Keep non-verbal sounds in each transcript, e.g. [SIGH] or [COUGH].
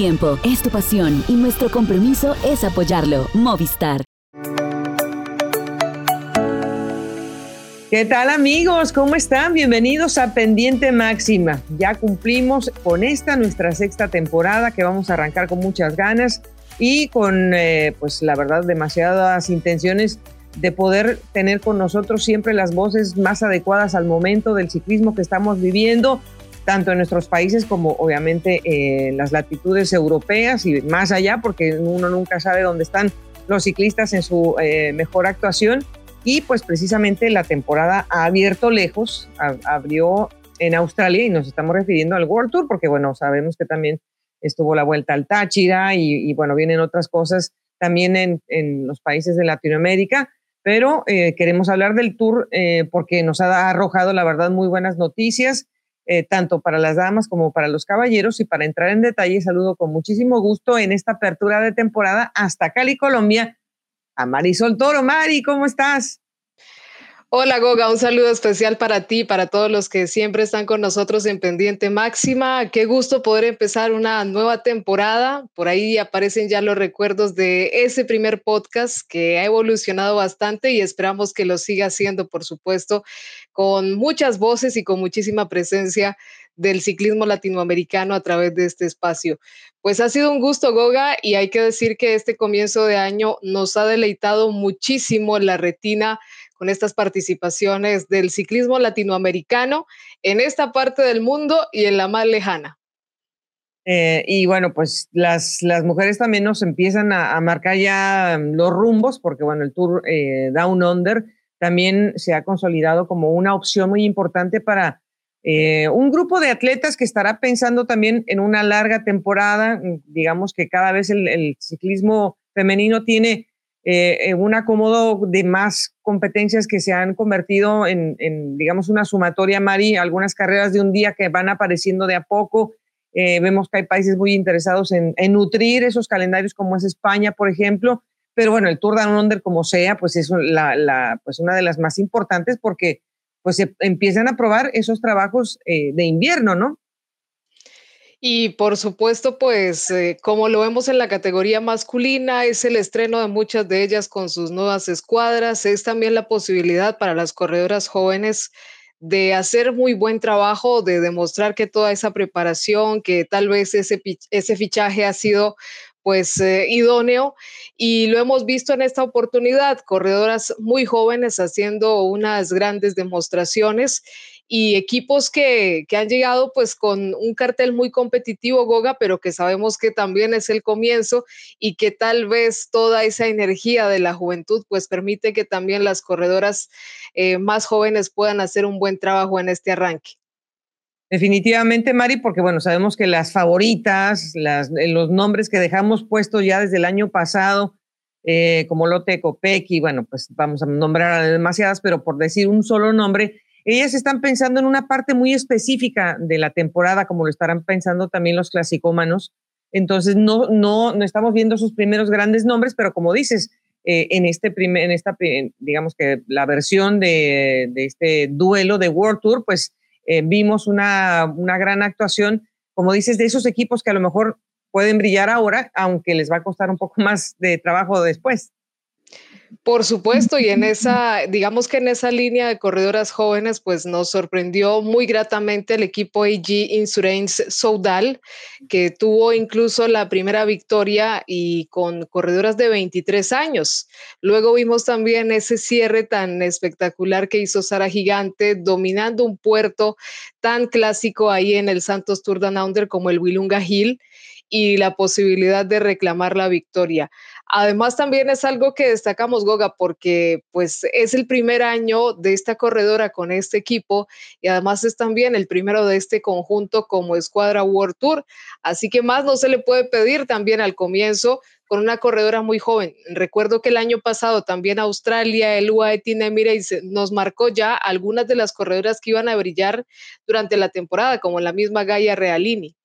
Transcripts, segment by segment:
tiempo, es tu pasión y nuestro compromiso es apoyarlo. Movistar. ¿Qué tal amigos? ¿Cómo están? Bienvenidos a Pendiente Máxima. Ya cumplimos con esta nuestra sexta temporada que vamos a arrancar con muchas ganas y con, eh, pues la verdad, demasiadas intenciones de poder tener con nosotros siempre las voces más adecuadas al momento del ciclismo que estamos viviendo, tanto en nuestros países como obviamente en las latitudes europeas y más allá, porque uno nunca sabe dónde están los ciclistas en su eh, mejor actuación y pues precisamente la temporada ha abierto lejos, abrió en Australia y nos estamos refiriendo al World Tour porque bueno, sabemos que también estuvo la vuelta al Táchira y, bueno, vienen otras cosas también en, en, los países de Latinoamérica, pero eh, queremos hablar del Tour eh, porque nos ha arrojado la verdad muy buenas noticias. Eh, tanto para las damas como para los caballeros. Y para entrar en detalle, saludo con muchísimo gusto en esta apertura de temporada hasta Cali, Colombia, a Marisol Toro. Mari, ¿cómo estás? Hola Goga, un saludo especial para ti, para todos los que siempre están con nosotros en Pendiente Máxima. Qué gusto poder empezar una nueva temporada. Por ahí aparecen ya los recuerdos de ese primer podcast que ha evolucionado bastante y esperamos que lo siga haciendo, por supuesto, con muchas voces y con muchísima presencia del ciclismo latinoamericano a través de este espacio. Pues ha sido un gusto, Goga, y hay que decir que este comienzo de año nos ha deleitado muchísimo la retina con estas participaciones del ciclismo latinoamericano en esta parte del mundo y en la más lejana. Eh, y bueno, pues las, las mujeres también nos empiezan a, marcar ya los rumbos, porque bueno, el Tour eh, Down Under también se ha consolidado como una opción muy importante para eh, un grupo de atletas que estará pensando también en una larga temporada. Digamos que cada vez el ciclismo femenino tiene eh, un acomodo de más competencias que se han convertido en, digamos, una sumatoria, Mari, algunas carreras de un día que van apareciendo de a poco. Eh, vemos que hay países muy interesados en, nutrir esos calendarios, como es España, por ejemplo. Pero bueno, el Tour Down Under, como sea, pues es la, pues una de las más importantes porque pues se empiezan a probar esos trabajos eh, de invierno, ¿no? Y por supuesto, pues eh, como lo vemos en la categoría masculina, es el estreno de muchas de ellas con sus nuevas escuadras, es también la posibilidad para las corredoras jóvenes de hacer muy buen trabajo, de demostrar que toda esa preparación, que tal vez ese, ese fichaje ha sido pues eh, idóneo. Y lo hemos visto en esta oportunidad, corredoras muy jóvenes haciendo unas grandes demostraciones y equipos que, han llegado pues con un cartel muy competitivo, Goga, pero que sabemos que también es el comienzo y que tal vez toda esa energía de la juventud pues permite que también las corredoras eh, más jóvenes puedan hacer un buen trabajo en este arranque. Definitivamente, Mari, porque bueno, sabemos que las favoritas, eh, los nombres que dejamos puestos ya desde el año pasado, eh, como Lotte Copec, y bueno, pues vamos a nombrar a demasiadas, pero por decir un solo nombre, ellas están pensando en una parte muy específica de la temporada, como lo estarán pensando también los clasicómanos. Entonces, no, no, no estamos viendo sus primeros grandes nombres, pero como dices, eh, en, este primer, en esta, digamos que la versión de, de, este duelo de World Tour, pues eh, vimos una, una gran actuación, como dices, de esos equipos que a lo mejor pueden brillar ahora, aunque les va a costar un poco [LAUGHS] más de trabajo después. Por supuesto, y en esa, digamos que en esa línea de corredoras jóvenes, pues nos sorprendió muy gratamente el equipo AG Insurance Soudal, que tuvo incluso la primera victoria y con corredoras de 23 años. Luego vimos también ese cierre tan espectacular que hizo Sara Gigante, dominando un puerto tan clásico ahí en el Santos Tour Down Under como el Willunga Hill y la posibilidad de reclamar la victoria. Además, también es algo que destacamos, Goga, porque pues es el primer año de esta corredora con este equipo y además es también el primero de este conjunto como Escuadra World Tour. Así que más no se le puede pedir también al comienzo con una corredora muy joven. Recuerdo que el año pasado también Australia, el UAE Team nos marcó ya algunas de las corredoras que iban a brillar durante la temporada, como la misma Gaia Realini.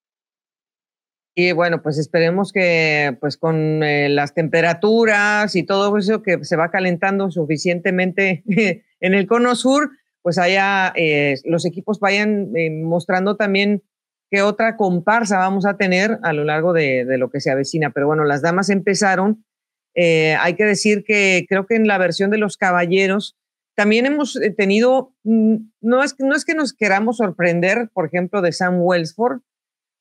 Y bueno, pues esperemos que pues con eh, las temperaturas y todo eso que se va calentando suficientemente [LAUGHS] en el cono sur, pues haya, eh, los equipos vayan eh, mostrando también qué otra comparsa vamos a tener a lo largo de, lo que se avecina. Pero bueno, las damas empezaron. Hay que decir que creo que en la versión de los caballeros también hemos tenido, mm, no es, no es que nos queramos sorprender, por ejemplo, de Sam Wellsford,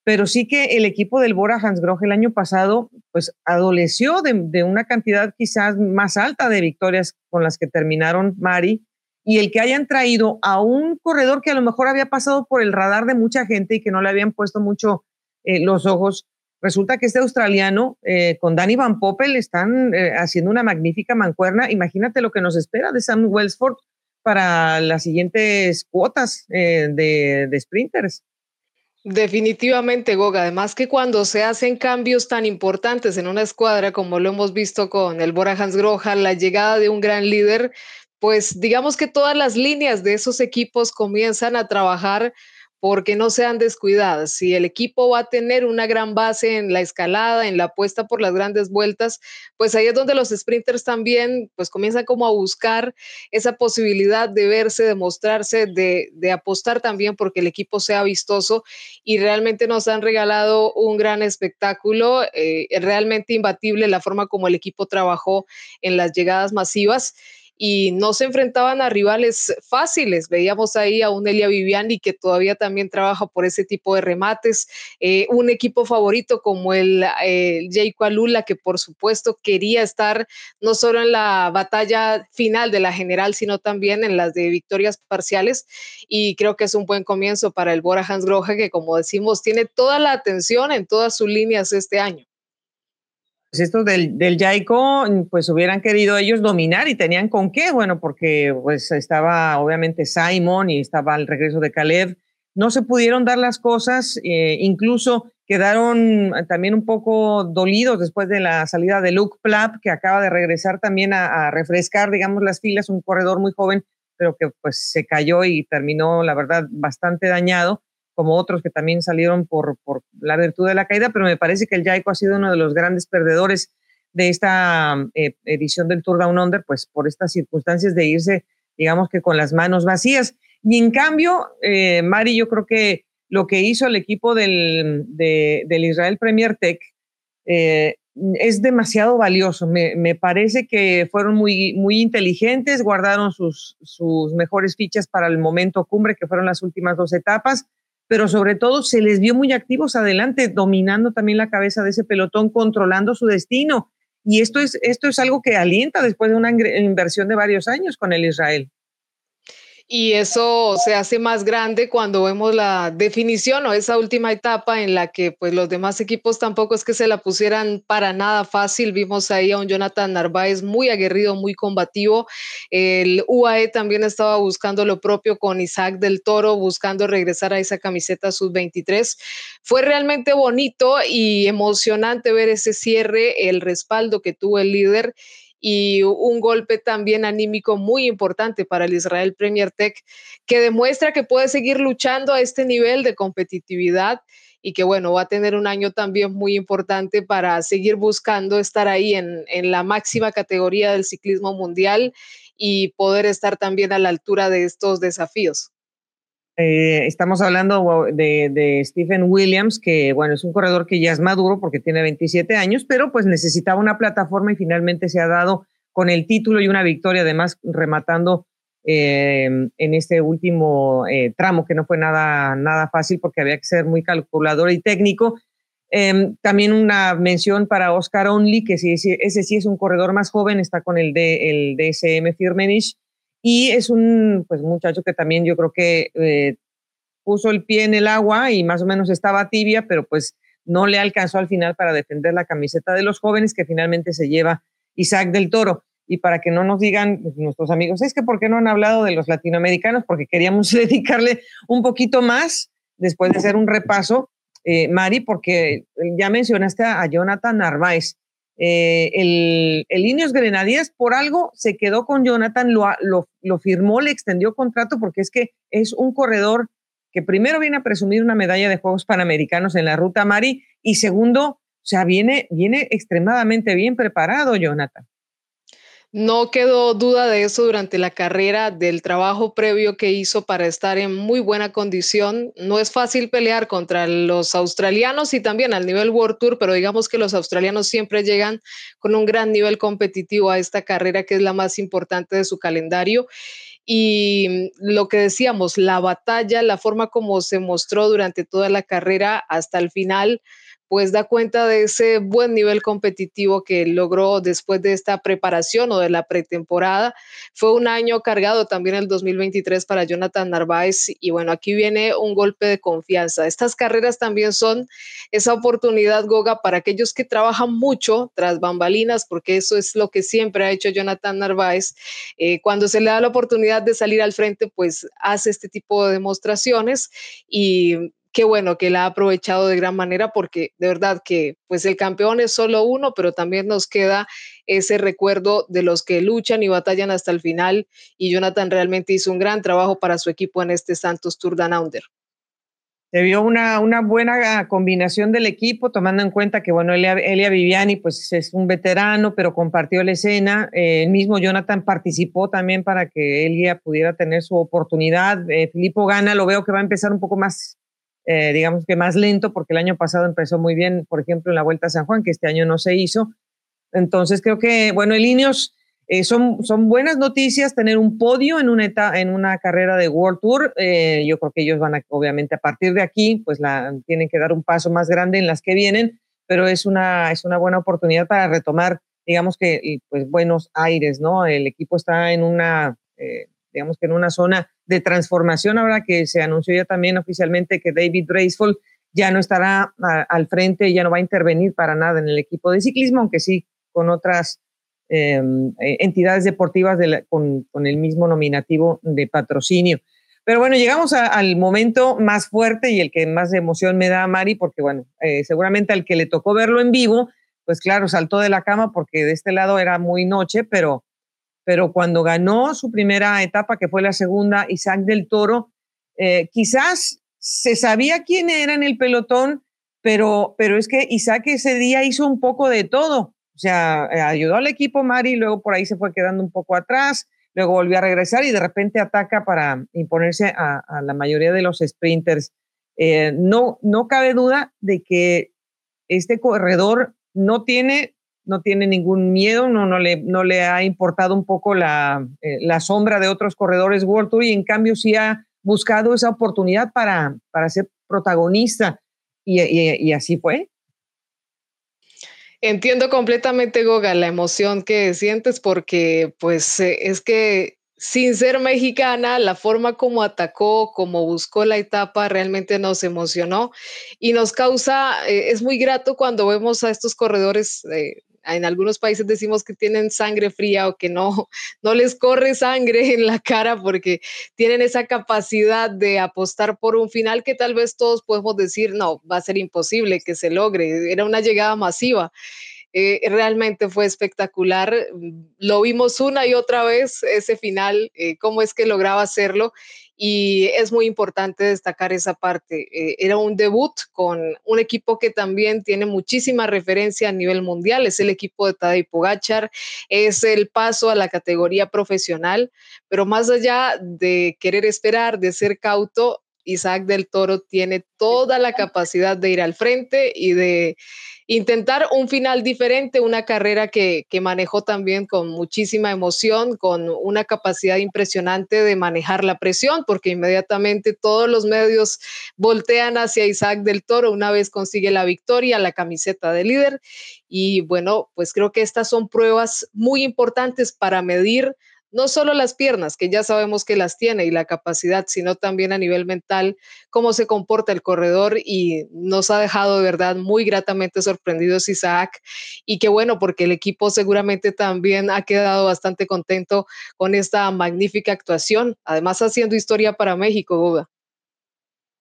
pero sí que el equipo del Bora Hansgrohe el año pasado, pues adoleció de, una cantidad quizás más alta de victorias con las que terminaron Mari, y el que hayan traído a un corredor que a lo mejor había pasado por el radar de mucha gente y que no le habían puesto mucho eh, los ojos, resulta que este australiano eh, con Danny Van Poppel están eh, haciendo una magnífica mancuerna. Imagínate lo que nos espera de Sam Wellsford para las siguientes cuotas de, de sprinters. Definitivamente, Goga. Además que cuando se hacen cambios tan importantes en una escuadra, como lo hemos visto con el Bora Hansgrohe, la llegada de un gran líder, pues digamos que todas las líneas de esos equipos comienzan a trabajar porque no sean descuidadas. Si el equipo va a tener una gran base en la escalada, en la apuesta por las grandes vueltas, pues ahí es donde los sprinters también pues comienzan como a buscar esa posibilidad de verse, de mostrarse, de, apostar también porque el equipo sea vistoso y realmente nos han regalado un gran espectáculo, eh, realmente imbatible la forma como el equipo trabajó en las llegadas masivas y no se enfrentaban a rivales fáciles. Veíamos ahí a un Elia Viviani que todavía también trabaja por ese tipo de remates, eh, un equipo favorito como el, eh, Jayco Alula, que por supuesto quería estar no solo en la batalla final de la general, sino también en las de victorias parciales. Y creo que es un buen comienzo para el Bora Hans Grohe, que como decimos, tiene toda la atención en todas sus líneas este año. Pues estos del, del Jaico, pues hubieran querido ellos dominar y tenían con qué, bueno, porque pues estaba obviamente Simon y estaba el regreso de Caleb. No se pudieron dar las cosas, eh, incluso quedaron también un poco dolidos después de la salida de Luke Plapp, que acaba de regresar también a refrescar, digamos, las filas, un corredor muy joven, pero que pues se cayó y terminó, la verdad, bastante dañado como otros que también salieron por, por la virtud de la caída, pero me parece que el Jaico ha sido uno de los grandes perdedores de esta eh, edición del Tour Down Under, pues por estas circunstancias de irse, digamos que con las manos vacías. Y en cambio, eh, Mari, yo creo que lo que hizo el equipo del, del Israel Premier Tech eh, es demasiado valioso. Me, me, parece que fueron muy, muy inteligentes, guardaron sus, sus mejores fichas para el momento cumbre, que fueron las últimas dos etapas pero sobre todo se les vio muy activos adelante, dominando también la cabeza de ese pelotón, controlando su destino. Y esto es, esto es algo que alienta después de una inversión de varios años con el Israel y eso se hace más grande cuando vemos la definición o esa última etapa en la que pues los demás equipos tampoco es que se la pusieran para nada fácil. Vimos ahí a un Jonathan Narváez muy aguerrido, muy combativo. El UAE también estaba buscando lo propio con Isaac del Toro, buscando regresar a esa camiseta sub-23. Fue realmente bonito y emocionante ver ese cierre, el respaldo que tuvo el líder y un golpe también anímico muy importante para el Israel Premier Tech, que demuestra que puede seguir luchando a este nivel de competitividad y que bueno, va a tener un año también muy importante para seguir buscando estar ahí en, en la máxima categoría del ciclismo mundial y poder estar también a la altura de estos desafíos. Eh, estamos hablando de, Stephen Williams, que bueno, es un corredor que ya es maduro porque tiene 27 años, pero pues necesitaba una plataforma y finalmente se ha dado con el título y una victoria, además rematando eh, en este último eh, tramo, que no fue nada, nada fácil porque había que ser muy calculador y técnico. Em, también una mención para Oscar Only, que sí, ese sí es un corredor más joven, está con el, de, el DSM Firmenich y es un pues, muchacho que también yo creo que eh, puso el pie en el agua y más o menos estaba tibia, pero pues no le alcanzó al final para defender la camiseta de los jóvenes que finalmente se lleva Isaac del Toro. Y para que no nos digan nuestros amigos, es que ¿por qué no han hablado de los latinoamericanos? Porque queríamos [LAUGHS] dedicarle un poquito más después de hacer un repaso, eh, Mari, porque ya mencionaste a Jonathan Narváez. Eh, el, el Ineos Grenadiers por algo se quedó con Jonathan, lo, lo, lo, firmó, le extendió contrato porque es que es un corredor que primero viene a presumir una medalla de Juegos Panamericanos en la ruta Mari y segundo, o sea, viene, viene extremadamente bien preparado Jonathan. No quedó duda de eso durante la carrera, del trabajo previo que hizo para estar en muy buena condición. No es fácil pelear contra los australianos y también al nivel World Tour, pero digamos que los australianos siempre llegan con un gran nivel competitivo a esta carrera que es la más importante de su calendario. Y lo que decíamos, la batalla, la forma como se mostró durante toda la carrera hasta el final, pues da cuenta de ese buen nivel competitivo que logró después de esta preparación o de la pretemporada. Fue un año cargado también el 2023 para Jonathan Narváez y bueno, aquí viene un golpe de confianza. Estas carreras también son esa oportunidad, Goga, para aquellos que trabajan mucho tras bambalinas, porque eso es lo que siempre ha hecho Jonathan Narváez. Eh, cuando se le da la oportunidad de salir al frente, pues hace este tipo de demostraciones y qué bueno que la ha aprovechado de gran manera porque de verdad que pues el campeón es solo uno, pero también nos queda ese recuerdo de los que luchan y batallan hasta el final y Jonathan realmente hizo un gran trabajo para su equipo en este Santos Tour Down Under. Se vio una, una buena combinación del equipo, tomando en cuenta que, bueno, Elia, Viviani, pues es un veterano, pero compartió la escena. Eh, el mismo Jonathan participó también para que Elia pudiera tener su oportunidad. Eh, Filippo Gana, lo veo que va a empezar un poco más eh, digamos que más lento, porque el año pasado empezó muy bien, por ejemplo, en la Vuelta a San Juan, que este año no se hizo. Entonces creo que, bueno, el Ineos eh, son, son buenas noticias tener un podio en una, en una carrera de World Tour. Eh, yo creo que ellos van a, obviamente, a partir de aquí, pues la, tienen que dar un paso más grande en las que vienen, pero es una, es una buena oportunidad para retomar, digamos que, pues buenos aires, ¿no? El equipo está en una, digamos que en una zona de transformación, ahora que se anunció ya también oficialmente que David Raceful ya no estará al frente, ya no va a intervenir para nada en el equipo de ciclismo, aunque sí con otras em, eh, entidades deportivas con, el mismo nominativo de patrocinio. Pero bueno, llegamos al momento más fuerte y el que más emoción me da a Mari, porque bueno, eh, seguramente al que le tocó verlo en vivo, pues claro, saltó de la cama porque de este lado era muy noche, pero pero cuando ganó su primera etapa, que fue la segunda, Isaac del Toro, eh, quizás se sabía quién era en el pelotón, pero, pero es que Isaac ese día hizo un poco de todo. O sea, eh, ayudó al equipo Mari, luego por ahí se fue quedando un poco atrás, luego volvió a regresar y de repente ataca para imponerse a, la mayoría de los sprinters. Eh, no, no cabe duda de que este corredor no tiene no tiene ningún miedo, no, no, le, no le ha importado un poco la, eh, la sombra de otros corredores World Tour y en cambio sí ha buscado esa oportunidad para, para ser protagonista y, así fue. Entiendo completamente, Goga, la emoción que sientes porque pues eh, es que sin ser mexicana, la forma como atacó, como buscó la etapa, realmente nos emocionó y nos causa, eh, es muy grato cuando vemos a estos corredores en algunos países decimos que tienen sangre fría o que no, [LAUGHS] no les corre sangre en la cara porque tienen esa capacidad de apostar por un final que tal vez todos podemos decir, no, va a ser imposible que se logre. Era una llegada masiva. Eh, realmente fue espectacular. Lo vimos una y otra vez, ese final, eh, cómo es que lograba hacerlo y es muy importante destacar esa parte. Eh, era un debut con un equipo que también tiene muchísima referencia a nivel mundial, es el equipo de Tadej Pogachar, es el paso a la categoría profesional, pero más allá de querer esperar, de ser cauto, Isaac del Toro tiene toda la capacidad de ir al frente y de intentar un final diferente, una carrera que, manejó también con muchísima emoción, con una capacidad impresionante de manejar la presión, porque inmediatamente todos los medios voltean hacia Isaac del Toro una vez consigue la victoria, la camiseta de líder. Y bueno, pues creo que estas son pruebas muy importantes para medir no solo las piernas, que ya sabemos que las tiene y la capacidad, sino también a nivel mental, cómo se comporta el corredor y nos ha dejado de verdad muy gratamente sorprendidos Isaac y qué bueno porque el equipo seguramente también ha quedado bastante contento con esta magnífica actuación, además haciendo historia para México, Buda.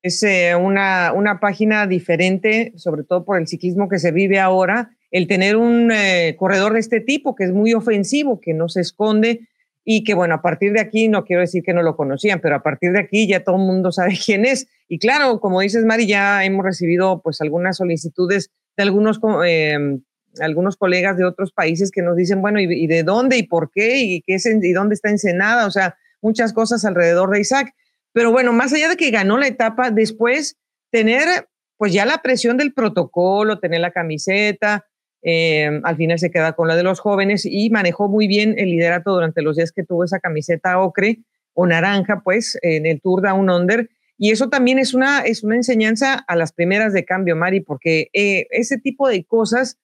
Es eh, una, una, página diferente, sobre todo por el ciclismo que se vive ahora, el tener un eh, corredor de este tipo que es muy ofensivo, que no se esconde, y que bueno, a partir de aquí, no quiero decir que no lo conocían, pero a partir de aquí ya todo el mundo sabe [LAUGHS] quién es. Y claro, como dices, Mari, ya hemos recibido pues algunas solicitudes de algunos em, algunos colegas de otros países que nos dicen, bueno, ¿y, de dónde y por qué y, qué es, y dónde está Ensenada? O sea, muchas cosas alrededor de Isaac. Pero bueno, más allá de que ganó la etapa, después tener pues ya la presión del protocolo, tener la camiseta, eh, al final se queda con la de los jóvenes y manejó muy bien el liderato durante los días que tuvo esa camiseta ocre o naranja, pues, en el Tour Down Under. Y eso también es una, es una enseñanza a las primeras de cambio, Mari, porque eh, ese tipo de cosas,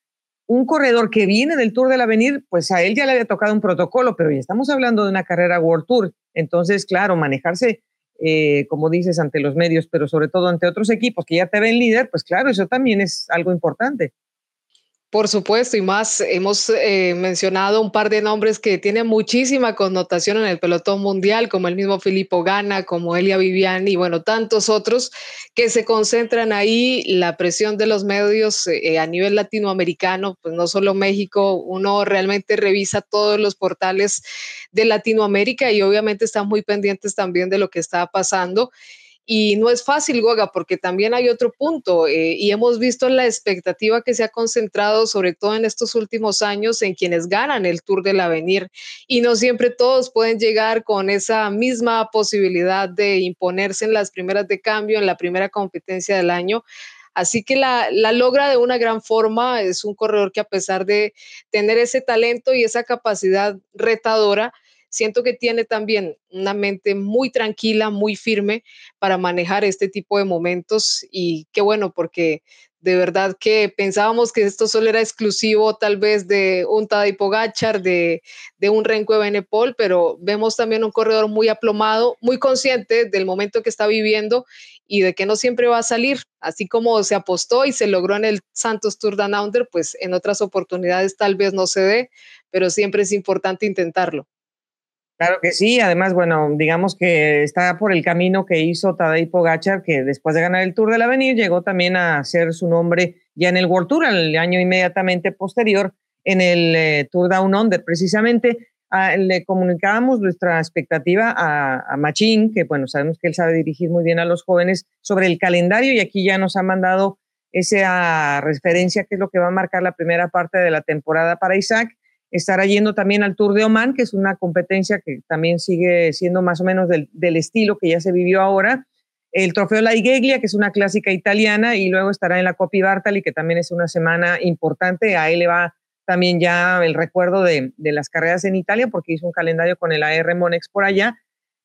un corredor que viene del Tour del Avenir, pues a él ya le había tocado un protocolo, pero ya estamos hablando de una carrera World Tour. Entonces, claro, manejarse eh, como dices, ante los medios, pero sobre todo ante otros equipos que ya te ven líder, pues claro, eso también es algo importante. Por supuesto, y más, hemos eh, mencionado un par de nombres que tienen muchísima connotación en el pelotón mundial, como el mismo Filippo Gana, como Elia Viviani y bueno, tantos otros que se concentran ahí. La presión de los medios eh, a nivel latinoamericano, pues no solo México, uno realmente revisa todos los portales de Latinoamérica y obviamente están muy pendientes también de lo que está pasando. Y no es fácil, Goga, porque también hay otro punto eh, y hemos visto la expectativa que se ha concentrado, sobre todo en estos últimos años, en quienes ganan el Tour del Avenir. Y no siempre todos pueden llegar con esa misma posibilidad de imponerse en las primeras de cambio, en la primera competencia del año. Así que la, la, logra de una gran forma. Es un corredor que a pesar de tener ese talento y esa capacidad retadora, siento que tiene también una mente muy tranquila, muy firme para manejar este tipo de momentos y qué bueno porque de verdad que pensábamos que esto solo era exclusivo tal vez de un Tadej Pogachar, de, un Renko de Benepol, pero vemos también un corredor muy aplomado, muy consciente del momento que está viviendo y de que no siempre va a salir, así como se apostó y se logró en el Santos Tour Down Under, pues en otras oportunidades tal vez no se dé, pero siempre es importante intentarlo. Claro que sí, además, bueno, digamos que está por el camino que hizo Tadej Pogachar, que después de ganar el Tour del Avenir llegó también a hacer su nombre ya en el World Tour, el año inmediatamente posterior en el eh, Tour Down Under. Precisamente ah, le comunicábamos nuestra expectativa a, a Machín, que bueno, sabemos que él sabe dirigir muy bien a los jóvenes, sobre el calendario y aquí ya nos ha mandado esa referencia que es lo que va a marcar la primera parte de la temporada para Isaac estará yendo también al Tour de Oman, que es una competencia que también sigue siendo más o menos del, estilo que ya se vivió ahora. El Trofeo La Igeglia, que es una clásica italiana, y luego estará en la Coppi Bartali, que también es una semana importante. A él le va también ya el recuerdo de, de las carreras en Italia, porque hizo un calendario con el AR Monex por allá.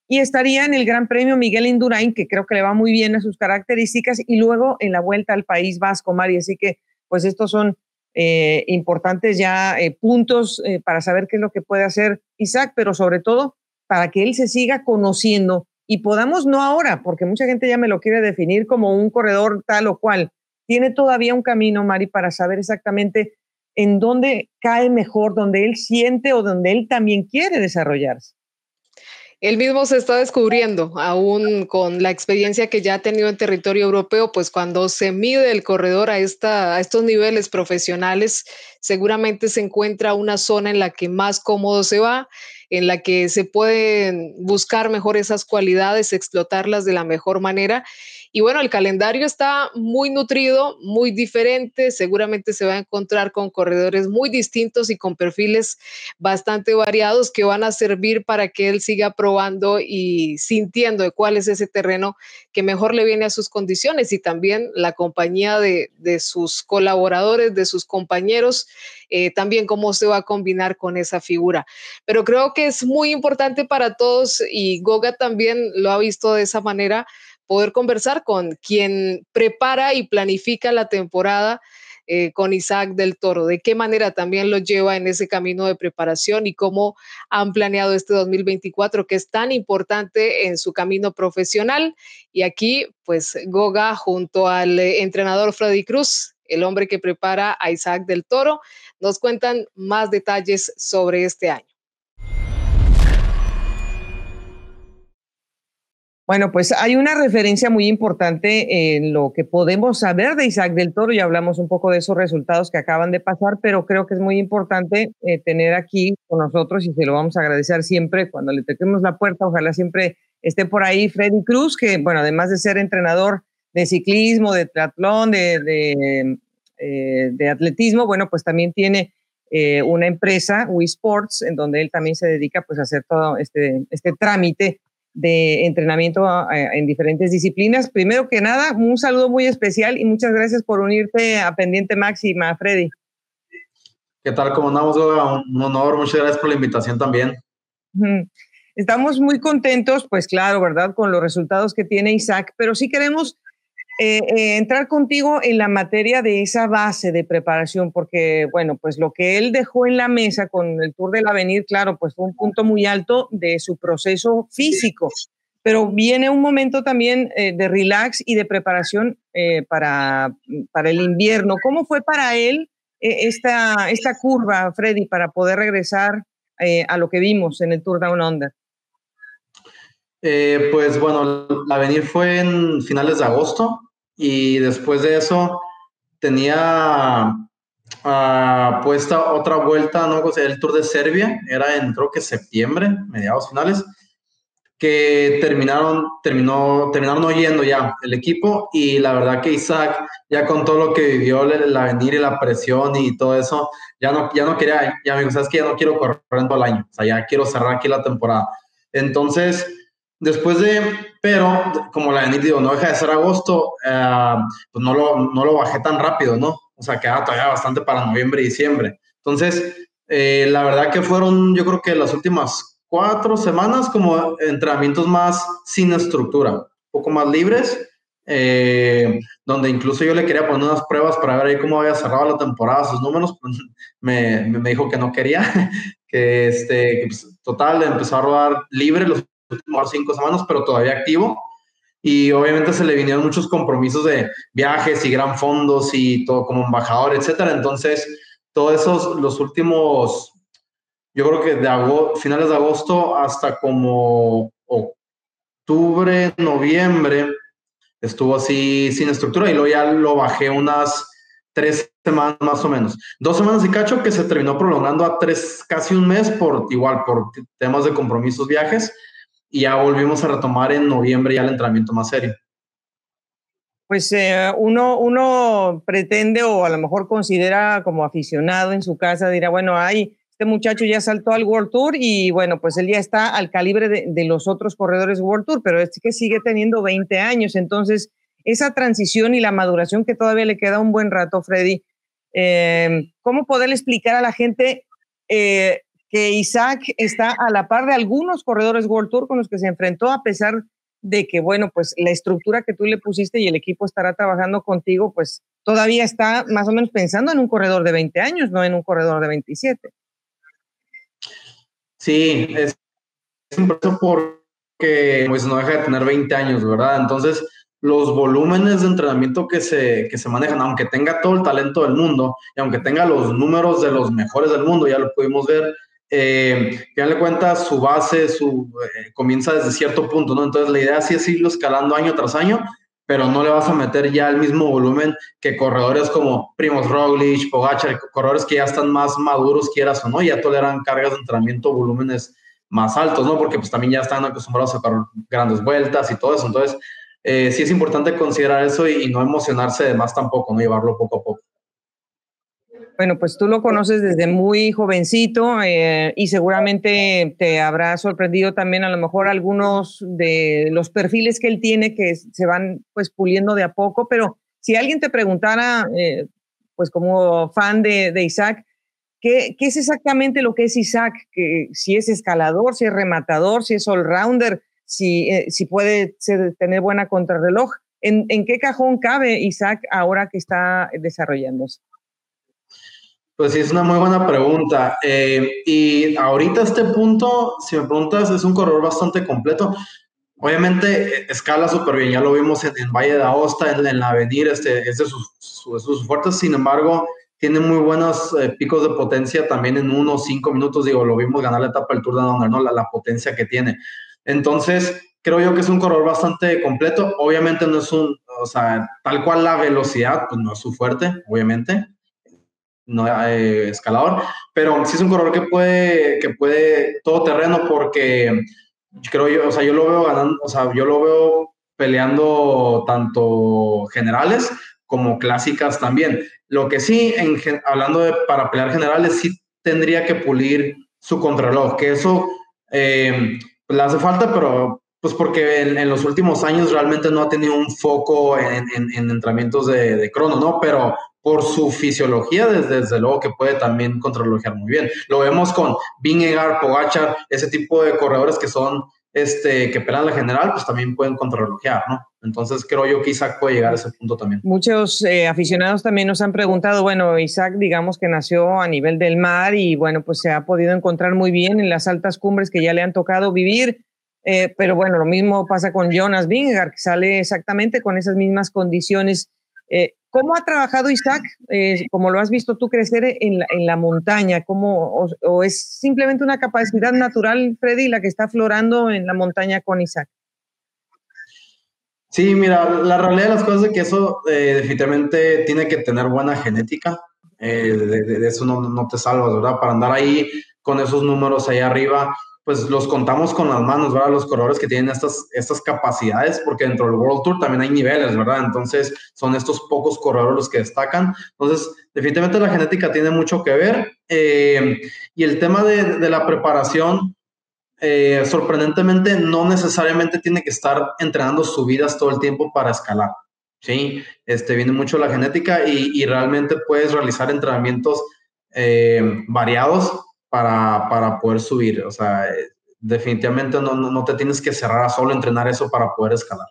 Y estaría en el Gran Premio Miguel Indurain, que creo que le va muy bien a sus características, y luego en la vuelta al País Vasco, Mari. Así que, pues estos son eh, importantes ya eh, puntos eh, para saber qué es lo que puede hacer Isaac, pero sobre todo para que él se siga conociendo y podamos, no ahora, porque mucha gente ya me lo quiere definir como un corredor tal o cual. Tiene todavía un camino, Mari, para saber exactamente en dónde cae mejor, donde él siente o donde él también quiere desarrollarse. Él mismo se está descubriendo, aún con la experiencia que ya ha tenido en territorio europeo, pues cuando se mide el corredor a, a estos niveles profesionales, seguramente se encuentra una zona en la que más cómodo se va, en la que se pueden buscar mejor esas cualidades, explotarlas de la mejor manera y bueno, el calendario está muy nutrido, muy diferente, seguramente se va a encontrar con corredores muy distintos y con perfiles bastante variados que van a servir para que él siga probando y sintiendo de cuál es ese terreno que mejor le viene a sus condiciones y también la compañía de, sus colaboradores, de sus compañeros, eh, también cómo se va a combinar con esa figura. Pero creo que es muy importante para todos y Goga también lo ha visto de esa manera poder conversar con quien prepara y planifica la temporada eh, con Isaac del Toro, de qué manera también lo lleva en ese camino de preparación y cómo han planeado este 2024 que es tan importante en su camino profesional. Y aquí, pues Goga junto al eh, entrenador Freddy Cruz, el hombre que prepara a Isaac del Toro, nos cuentan más detalles sobre este año. Bueno, pues hay una referencia muy importante en lo que podemos saber de Isaac del Toro. Ya hablamos un poco de esos resultados que acaban de pasar, pero creo que es muy importante eh, tener aquí con nosotros y se lo vamos a agradecer siempre cuando le toquemos la puerta. Ojalá siempre esté por ahí Freddy Cruz, que, bueno, además de ser entrenador de ciclismo, de triatlón, de, eh, de atletismo, bueno, pues también tiene eh, una empresa, Wii Sports, en donde él también se dedica pues a hacer todo este, este trámite de entrenamiento en diferentes disciplinas. Primero que nada, un saludo muy especial y muchas gracias por unirte a Pendiente Máxima, Freddy. ¿Qué tal? ¿Cómo andamos, Un honor, muchas gracias por la invitación también. Estamos muy contentos, pues claro, ¿verdad? Con los resultados que tiene Isaac, pero sí queremos eh, eh, entrar contigo en la materia de esa base de preparación, porque, bueno, pues lo que él dejó en la mesa con el Tour del Avenir, claro, pues fue un punto muy alto de su proceso físico, pero viene un momento también eh, de relax y de preparación para, para el invierno. ¿Cómo fue para él esta, esta curva, Freddy, para poder regresar a lo que vimos en el Tour Down Under? Eh, pues bueno, la venir fue en finales de agosto y después de eso tenía uh, puesta otra vuelta, ¿no? O sea, el Tour de Serbia, era en creo que septiembre, mediados finales, que terminaron, terminó, terminaron oyendo ya el equipo y la verdad que Isaac, ya con todo lo que vivió, la venir y la presión y todo eso, ya no, ya no quería, ya me dijo, sabes que ya no quiero correr todo el año, o sea, ya quiero cerrar aquí la temporada. Entonces, Después de, pero como la digo, no deja de ser agosto, eh, pues no lo, no lo bajé tan rápido, ¿no? O sea, queda todavía bastante para noviembre y diciembre. Entonces, eh, la verdad que fueron, yo creo que las últimas cuatro semanas como entrenamientos más sin estructura, un poco más libres, eh, donde incluso yo le quería poner unas pruebas para ver ahí cómo había cerrado la temporada, sus números, [LAUGHS] pues, me, me, dijo que no quería, [LAUGHS] que este, pues, total, empezó a rodar libre los últimos cinco semanas, pero todavía activo. Y obviamente se le vinieron muchos compromisos de viajes y gran fondos y todo como embajador, etcétera. Entonces, todos esos, los últimos, yo creo que de finales de agosto hasta como octubre, noviembre, estuvo así sin estructura y luego ya lo bajé unas tres semanas más o menos. Dos semanas y cacho que se terminó prolongando a tres, casi un mes por igual, por temas de compromisos, viajes y ya volvimos a retomar en noviembre ya el entrenamiento más serio. Pues eh, uno, uno pretende o a lo mejor considera como aficionado en su casa, dirá, bueno, ay, este muchacho ya saltó al World Tour y bueno, pues él ya está al calibre de, los otros corredores World Tour, pero es que sigue teniendo 20 años, entonces esa transición y la maduración que todavía le queda un buen rato, Freddy, eh, ¿cómo poder explicar a la gente eh, que Isaac está a la par de algunos corredores World Tour con los que se enfrentó, a pesar de que, bueno, pues la estructura que tú le pusiste y el equipo estará trabajando contigo, pues todavía está más o menos pensando en un corredor de 20 años, no en un corredor de 27. Sí, es, un proceso porque pues, no deja de tener 20 años, ¿verdad? Entonces, los volúmenes de entrenamiento que se, que se manejan, aunque tenga todo el talento del mundo y aunque tenga los números de los mejores del mundo, ya lo pudimos ver, eh, le cuenta su base su, eh, comienza desde cierto punto, ¿no? Entonces la idea sí es irlo escalando año tras año, pero no le vas a meter ya el mismo volumen que corredores como Primos Roglic, Pogacar, corredores que ya están más maduros, quieras o no, ya toleran cargas de entrenamiento, volúmenes más altos, ¿no? Porque pues también ya están acostumbrados a correr grandes vueltas y todo eso. Entonces, eh, sí es importante considerar eso y, y no emocionarse de más tampoco, ¿no? Llevarlo poco a poco. Bueno, pues tú lo conoces desde muy jovencito eh, y seguramente te habrá sorprendido también a lo mejor algunos de los perfiles que él tiene que se van pues puliendo de a poco, pero si alguien te preguntara, eh, pues como fan de, Isaac, ¿qué, es exactamente lo que es Isaac? Que, si es escalador, si es rematador, si es all-rounder, si, eh, si puede tener buena contrarreloj, ¿En, ¿en qué cajón cabe Isaac ahora que está desarrollándose? Pues sí, es una muy buena pregunta. Eh, y ahorita este punto, si me preguntas, es un corredor bastante completo. Obviamente eh, escala súper bien, ya lo vimos en, Valle de Aosta, en, la Avenir, este, es de sus, sus, fuertes, sin embargo, tiene muy buenos eh, picos de potencia también en unos cinco minutos, digo, lo vimos ganar la etapa del Tour de Donner, ¿no? La, la, potencia que tiene. Entonces, creo yo que es un corredor bastante completo, obviamente no es un, o sea, tal cual la velocidad, pues no es su fuerte, obviamente, no eh, escalador, pero sí es un corredor que puede, que puede todo terreno porque creo yo, o sea, yo lo veo ganando, o sea, yo lo veo peleando tanto generales como clásicas también. Lo que sí, en, hablando de para pelear generales, sí tendría que pulir su contrarreloj, que eso eh, le hace falta, pero pues porque en, los últimos años realmente no ha tenido un foco en, entrenamientos de, crono, ¿no? Pero por su fisiología, desde, desde, luego que puede también contrarrelojear muy bien. Lo vemos con Vingegaard, Pogachar, ese tipo de corredores que son, este, que pelan la general, pues también pueden contrarrelojear, ¿no? Entonces creo yo que Isaac puede llegar a ese punto también. Muchos eh, aficionados también nos han preguntado, bueno, Isaac digamos que nació a nivel del mar y bueno, pues se ha podido encontrar muy bien en las altas cumbres que ya le han tocado vivir eh, pero bueno, lo mismo pasa con Jonas Vingegaard, que sale exactamente con esas mismas condiciones. Eh, ¿Cómo ha trabajado Isaac, eh, como lo has visto tú crecer en la, montaña? ¿Cómo, o, es simplemente una capacidad natural, Freddy, la que está aflorando en la montaña con Isaac? Sí, mira, la realidad de las cosas es que eso definitivamente tiene que tener buena genética. De, eso no, no, te salvas, ¿verdad? Para andar ahí con esos números ahí arriba pues los contamos con las manos, ¿verdad? Los corredores que tienen estas, estas capacidades, porque dentro del World Tour también hay niveles, ¿verdad? Entonces, son estos pocos corredores los que destacan. Entonces, definitivamente la genética tiene mucho que ver. Eh, y el tema de, de la preparación, eh, sorprendentemente, no necesariamente tiene que estar entrenando subidas todo el tiempo para escalar. Sí, este, viene mucho la genética y, y realmente puedes realizar entrenamientos eh, variados para, para poder subir. O sea, definitivamente no, no, te tienes que cerrar a solo entrenar eso para poder escalar.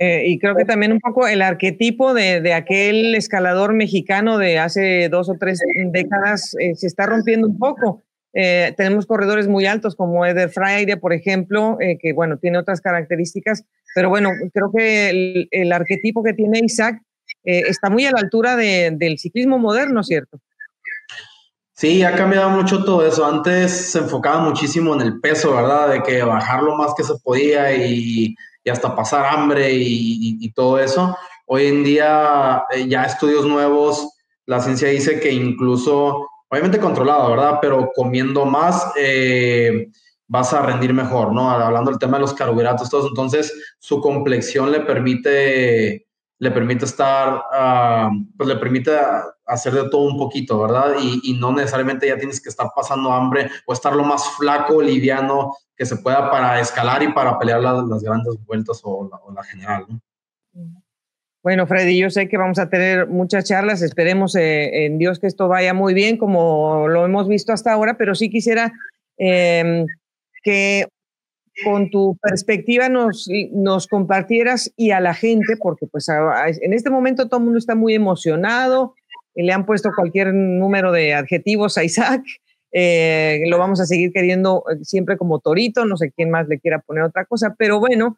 Eh, y creo que también un poco el arquetipo de, de, aquel escalador mexicano de hace dos o tres décadas eh, se está rompiendo un poco. Eh, tenemos corredores muy altos como Eder Friday, por ejemplo, que bueno, tiene otras características, pero bueno, creo que el, el arquetipo que tiene Isaac está muy a la altura de, del ciclismo moderno, ¿cierto? Sí, ha cambiado mucho todo eso. Antes se enfocaba muchísimo en el peso, ¿verdad? De que bajar lo más que se podía y, hasta pasar hambre y, todo eso. Hoy en día eh, ya estudios nuevos, la ciencia dice que incluso, obviamente controlado, ¿verdad? Pero comiendo más eh, vas a rendir mejor, ¿no? Hablando del tema de los carbohidratos, todos. Entonces, su complexión le permite le permite estar, ah, pues le permite hacer de todo un poquito, ¿verdad? Y, no necesariamente ya tienes que estar pasando hambre o estar lo más flaco, liviano que se pueda para escalar y para pelear las, grandes vueltas o la, general, ¿no? Bueno, Freddy, yo sé que vamos a tener muchas charlas, esperemos eh, en Dios que esto vaya muy bien como lo hemos visto hasta ahora, pero sí quisiera em, que con tu perspectiva nos, compartieras y a la gente, porque pues en este momento todo el mundo está muy emocionado, le han puesto cualquier número de adjetivos a Isaac, eh, lo vamos a seguir queriendo eh, siempre como torito, no sé quién más le quiera poner otra cosa, pero bueno,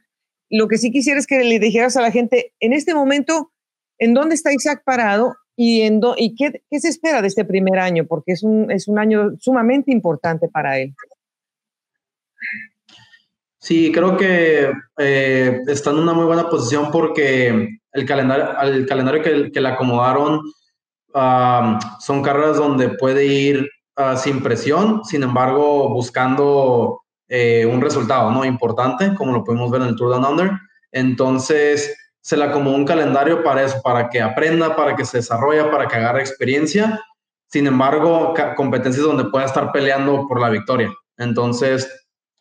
lo que sí quisiera es que le dijeras a la gente, en este momento, ¿en dónde está Isaac parado y, en y qué, qué, se espera de este primer año? Porque es un, es un año sumamente importante para él. Sí, creo que eh, está en una muy buena posición porque el calendario, el calendario que, le acomodaron son carreras donde puede ir ah, sin presión, sin embargo, buscando eh, un resultado ¿no? importante, como lo podemos ver en el Tour Down Under. Entonces, se le acomodó un calendario para eso, para que aprenda, para que se desarrolle, para que agarre experiencia. Sin embargo, competencias donde pueda estar peleando por la victoria. Entonces,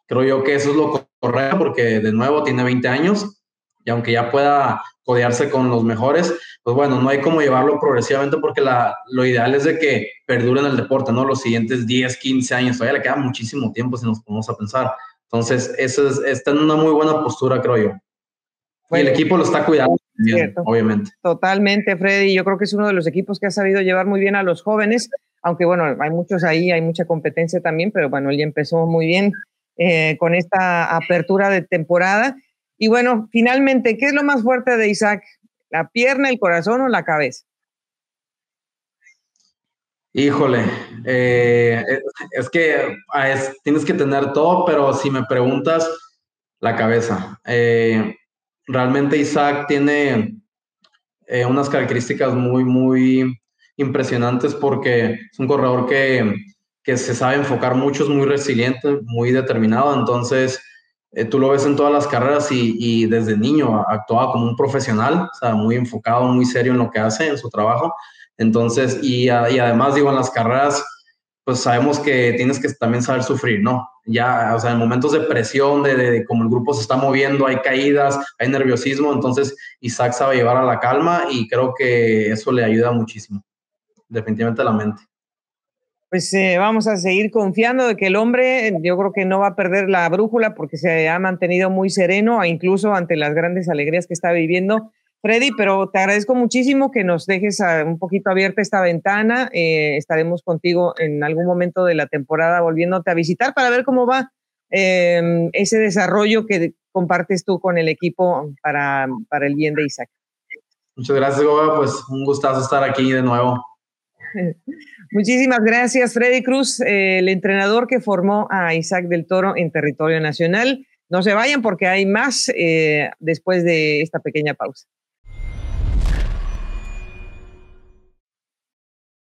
creo yo que eso es lo correcto porque de nuevo tiene 20 años y aunque ya pueda codearse con los mejores, pues bueno, no hay como llevarlo progresivamente porque la, lo ideal es de que perdure en el deporte, ¿no? Los siguientes 10, 15 años, todavía le queda muchísimo tiempo si nos ponemos a pensar. Entonces, eso es, está en una muy buena postura, creo yo. y el equipo lo está cuidando. obviamente. Totalmente, Freddy. Yo creo que es uno de los equipos que ha sabido llevar muy bien a los jóvenes, aunque bueno, hay muchos ahí, hay mucha competencia también, pero bueno, él ya empezó muy bien eh, con esta apertura de temporada. Y bueno, finalmente, ¿qué es lo más fuerte de Isaac? ¿La pierna, el corazón o la cabeza? Híjole, eh, es que ah, tienes que tener todo, pero si me preguntas, la cabeza. Eh, realmente Isaac tiene unas características muy, muy impresionantes porque es un corredor que que se sabe enfocar mucho, es muy resiliente, muy determinado, entonces eh, tú lo ves en todas las carreras y, y, desde niño actuaba como un profesional, o sea, muy enfocado, muy serio en lo que hace, en su trabajo. Entonces, y, y además, digo, en las carreras, pues sabemos que tienes que también saber sufrir, ¿no? Ya, o sea, en momentos de presión, de, de, como el grupo se está moviendo, hay caídas, hay nerviosismo, entonces Isaac sabe llevar a la calma y creo que eso le ayuda muchísimo, definitivamente la mente pues eh, vamos a seguir confiando de que el hombre, yo creo que no va a perder la brújula porque se ha mantenido muy sereno, incluso ante las grandes alegrías que está viviendo. Freddy, pero te agradezco muchísimo que nos dejes ah, un poquito abierta esta ventana. Eh, estaremos contigo en algún momento de la temporada volviéndote a visitar para ver cómo va em, ese desarrollo que compartes tú con el equipo para, para el bien de Isaac. Muchas gracias, Goba. Pues un gustazo estar aquí de nuevo. [LAUGHS] Muchísimas gracias, Freddy Cruz, el entrenador que formó a Isaac del Toro en territorio nacional. No se vayan porque hay más eh, después de esta pequeña pausa.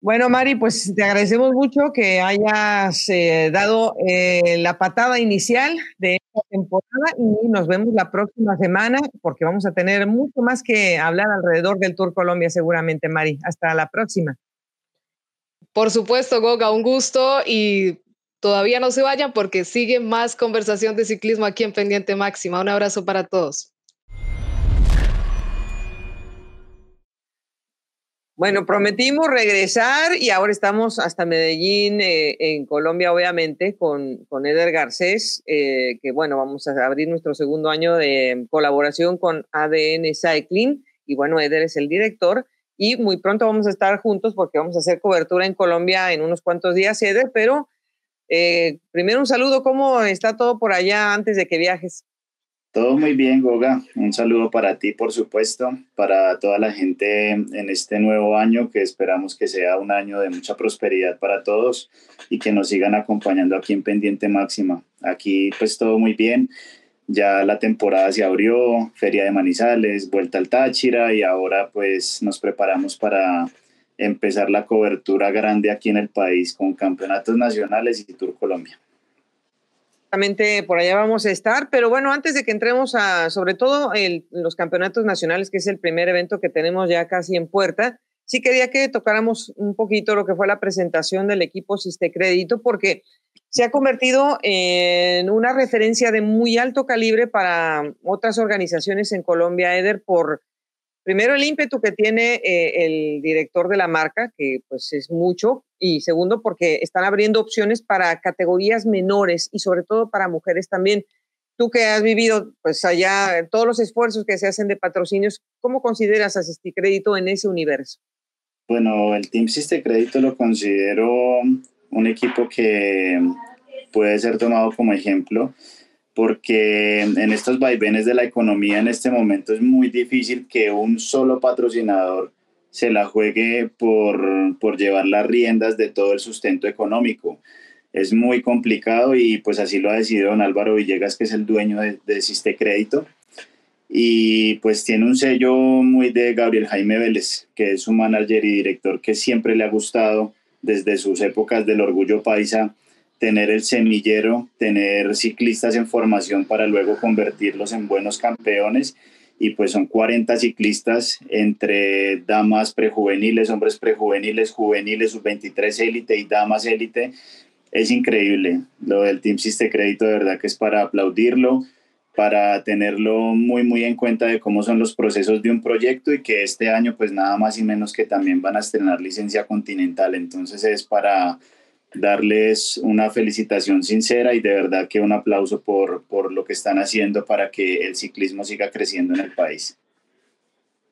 Bueno, Mari, pues te agradecemos mucho que hayas eh, dado eh, la patada inicial de esta temporada y nos vemos la próxima semana porque vamos a tener mucho más que hablar alrededor del Tour Colombia seguramente, Mari. Hasta la próxima. Por supuesto, Goga, un gusto y todavía no se vayan porque sigue más conversación de ciclismo aquí en Pendiente Máxima. Un abrazo para todos. Bueno, prometimos regresar y ahora estamos hasta Medellín, eh, en Colombia, obviamente, con, con Eder Garcés, eh, que bueno, vamos a abrir nuestro segundo año de colaboración con ADN Cycling. Y bueno, Eder es el director y muy pronto vamos a estar juntos porque vamos a hacer cobertura en Colombia en unos cuantos días, Eder, pero eh, primero un saludo, ¿cómo está todo por allá antes de que viajes? Todo muy bien, Goga. Un saludo para ti, por supuesto, para toda la gente en este nuevo año, que esperamos que sea un año de mucha prosperidad para todos y que nos sigan acompañando aquí en Pendiente Máxima. Aquí pues todo muy bien ya la temporada se abrió, Feria de Manizales, vuelta al Táchira y ahora pues nos preparamos para empezar la cobertura grande aquí en el país con campeonatos nacionales y Tour Colombia. Exactamente, por allá vamos a estar, pero bueno, antes de que entremos a, sobre todo los campeonatos nacionales, que es el primer evento que tenemos ya casi en puerta, sí quería que tocáramos un poquito lo que fue la presentación del equipo Siste Crédito, porque se ha convertido en una referencia de muy alto calibre para otras organizaciones en Colombia, Eder, por primero el ímpetu que tiene eh, el director de la marca, que pues es mucho, y segundo porque están abriendo opciones para categorías menores y sobre todo para mujeres también. Tú que has vivido pues allá todos los esfuerzos que se hacen de patrocinios, ¿cómo consideras a Crédito en ese universo? Bueno, el Team Crédito lo considero un equipo que puede ser tomado como ejemplo porque en estos vaivenes de la economía en este momento es muy difícil que un solo patrocinador se la juegue por, por llevar las riendas de todo el sustento económico. Es muy complicado y pues así lo ha decidido don Álvaro Villegas, que es el dueño de, de Siste Crédito. Y pues tiene un sello muy de Gabriel Jaime Vélez, que es su manager y director que siempre le ha gustado desde sus épocas del orgullo paisa, tener el semillero, tener ciclistas en formación para luego convertirlos en buenos campeones. Y pues son 40 ciclistas entre damas prejuveniles, hombres prejuveniles, juveniles, sub-23 élite y damas élite. Es increíble. Lo del Team Siste Crédito, de verdad que es para aplaudirlo para tenerlo muy muy en cuenta de cómo son los procesos de un proyecto y que este año pues nada más y menos que también van a estrenar licencia continental. Entonces es para darles una felicitación sincera y de verdad que un aplauso por, por lo que están haciendo para que el ciclismo siga creciendo en el país.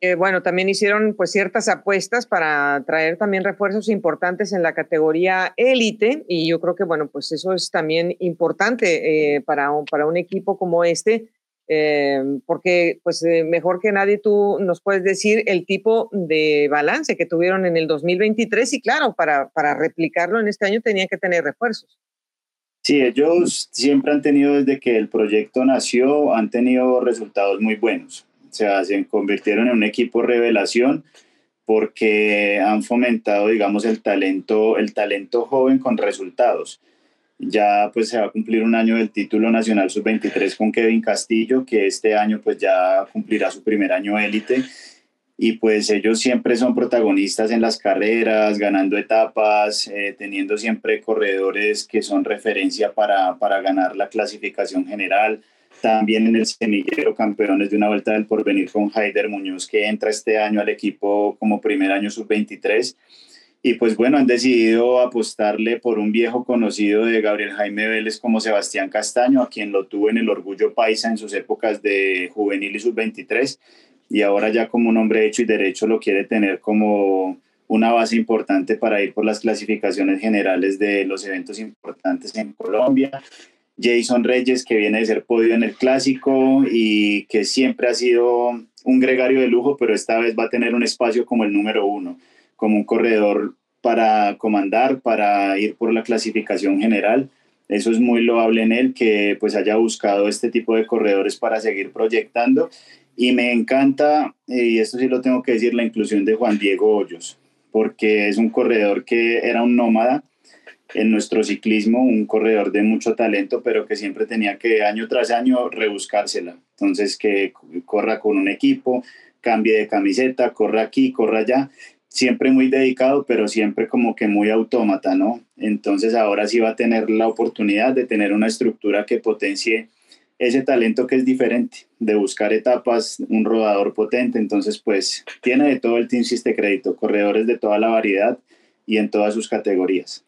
Eh, bueno, también hicieron pues ciertas apuestas para traer también refuerzos importantes en la categoría élite y yo creo que bueno, pues eso es también importante eh, para, un, para un equipo como este, eh, porque pues mejor que nadie tú nos puedes decir el tipo de balance que tuvieron en el 2023 y claro, para, para replicarlo en este año tenían que tener refuerzos. Sí, ellos siempre han tenido desde que el proyecto nació, han tenido resultados muy buenos sea, se convirtieron en un equipo revelación porque han fomentado, digamos, el talento, el talento joven con resultados. Ya pues se va a cumplir un año del título nacional sub-23 con Kevin Castillo, que este año pues ya cumplirá su primer año élite y pues ellos siempre son protagonistas en las carreras, ganando etapas, eh, teniendo siempre corredores que son referencia para, para, ganar la clasificación general. También en el semillero campeones de una vuelta del porvenir con Haider Muñoz, que entra este año al equipo como primer año sub-23. Y pues bueno, han decidido apostarle por un viejo conocido de Gabriel Jaime Vélez como Sebastián Castaño, a quien lo tuvo en el Orgullo Paisa en sus épocas de juvenil y sub-23 y ahora ya como un hombre hecho y derecho lo quiere tener como una base importante para ir por las clasificaciones generales de los eventos importantes en Colombia. Jason Reyes, que viene de ser podio en el clásico y que siempre ha sido un gregario de lujo, pero esta vez va a tener un espacio como el número uno, como un corredor para comandar, para ir por la clasificación general. Eso es muy loable en él, que pues haya buscado este tipo de corredores para seguir proyectando y me encanta, eh, y esto sí lo tengo que decir, la inclusión de Juan Diego Hoyos, porque es un corredor que era un nómada en nuestro ciclismo, un corredor de mucho talento, pero que siempre tenía que año tras año rebuscársela. Entonces, que corra con un equipo, cambie de camiseta, corra aquí, corra allá, siempre muy dedicado, pero siempre como que muy autómata, ¿no? Entonces, ahora sí va a tener la oportunidad de tener una estructura que potencie ese talento que es diferente, de buscar etapas, un rodador potente, entonces pues tiene de todo el Team Siste Crédito, corredores de toda la variedad y en todas sus categorías.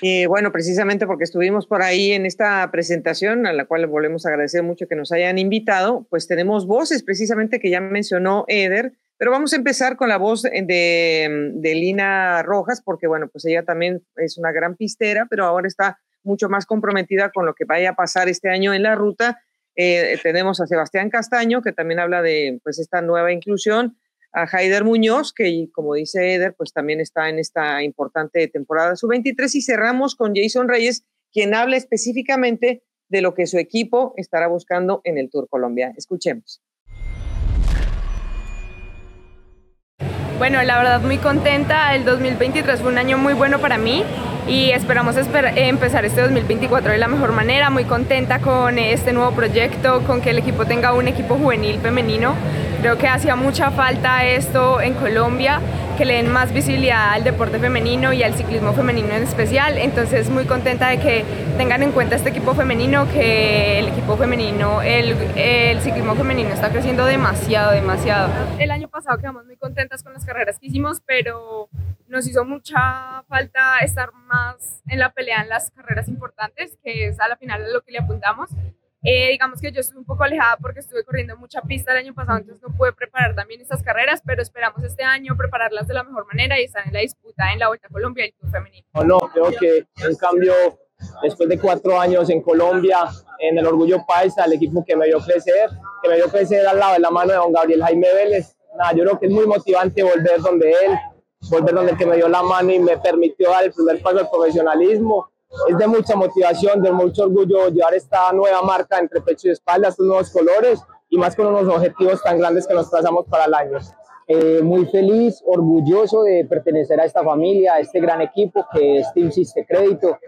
Y bueno, precisamente porque estuvimos por ahí en esta presentación, a la cual volvemos a agradecer mucho que nos hayan invitado, pues tenemos voces precisamente que ya mencionó Eder, pero vamos a empezar con la voz de, de Lina Rojas, porque bueno, pues ella también es una gran pistera, pero ahora está mucho más comprometida con lo que vaya a pasar este año en la ruta. Eh, tenemos a Sebastián Castaño, que también habla de pues, esta nueva inclusión, a Haider Muñoz, que como dice Eder, pues también está en esta importante temporada sub-23, y cerramos con Jason Reyes, quien habla específicamente de lo que su equipo estará buscando en el Tour Colombia. Escuchemos. Bueno, la verdad muy contenta. El 2023 fue un año muy bueno para mí y esperamos empezar este 2024 de la mejor manera. Muy contenta con este nuevo proyecto, con que el equipo tenga un equipo juvenil femenino. Creo que hacía mucha falta esto en Colombia que le den más visibilidad al deporte femenino y al ciclismo femenino en especial. Entonces muy contenta de que tengan en cuenta este equipo femenino, que el equipo femenino, el, el ciclismo femenino está creciendo demasiado, demasiado. El año pasado quedamos muy contentas con las carreras que hicimos, pero nos hizo mucha falta estar más en la pelea en las carreras importantes, que es a la final lo que le apuntamos. Eh, digamos que yo estuve un poco alejada porque estuve corriendo mucha pista el año pasado, entonces no pude preparar también estas carreras, pero esperamos este año prepararlas de la mejor manera y estar en la disputa en la Vuelta a Colombia y el Tour Femenino. No, creo que en cambio, después de cuatro años en Colombia, en el Orgullo Paisa, el equipo que me vio crecer, que me vio crecer al lado de la mano de don Gabriel Jaime Vélez, nada, yo creo que es muy motivante volver donde él, volver donde el que me dio la mano y me permitió dar el primer paso al profesionalismo es de mucha motivación, de mucho orgullo llevar esta nueva marca entre pecho y espalda, estos nuevos colores y más con unos objetivos tan grandes que nos trazamos para el año. Eh, muy feliz, orgulloso de pertenecer a esta familia, a este gran equipo que es Team Siste Crédito.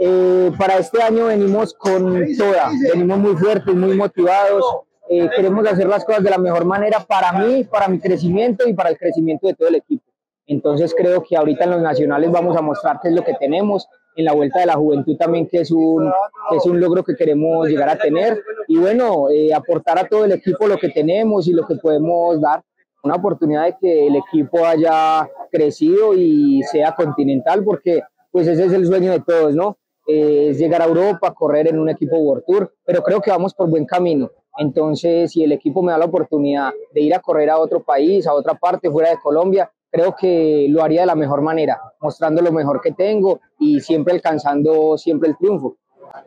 Eh, para este año venimos con toda, venimos muy fuertes, muy motivados. Eh, queremos hacer las cosas de la mejor manera para mí, para mi crecimiento y para el crecimiento de todo el equipo. Entonces creo que ahorita en los nacionales vamos a mostrar qué es lo que tenemos, en la Vuelta de la Juventud también, que es un, es un logro que queremos llegar a tener. Y bueno, eh, aportar a todo el equipo lo que tenemos y lo que podemos dar. Una oportunidad de que el equipo haya crecido y sea continental, porque pues ese es el sueño de todos, ¿no? Eh, es llegar a Europa, correr en un equipo World Tour, pero creo que vamos por buen camino. Entonces, si el equipo me da la oportunidad de ir a correr a otro país, a otra parte fuera de Colombia, creo que lo haría de la mejor manera, mostrando lo mejor que tengo y siempre alcanzando siempre el triunfo.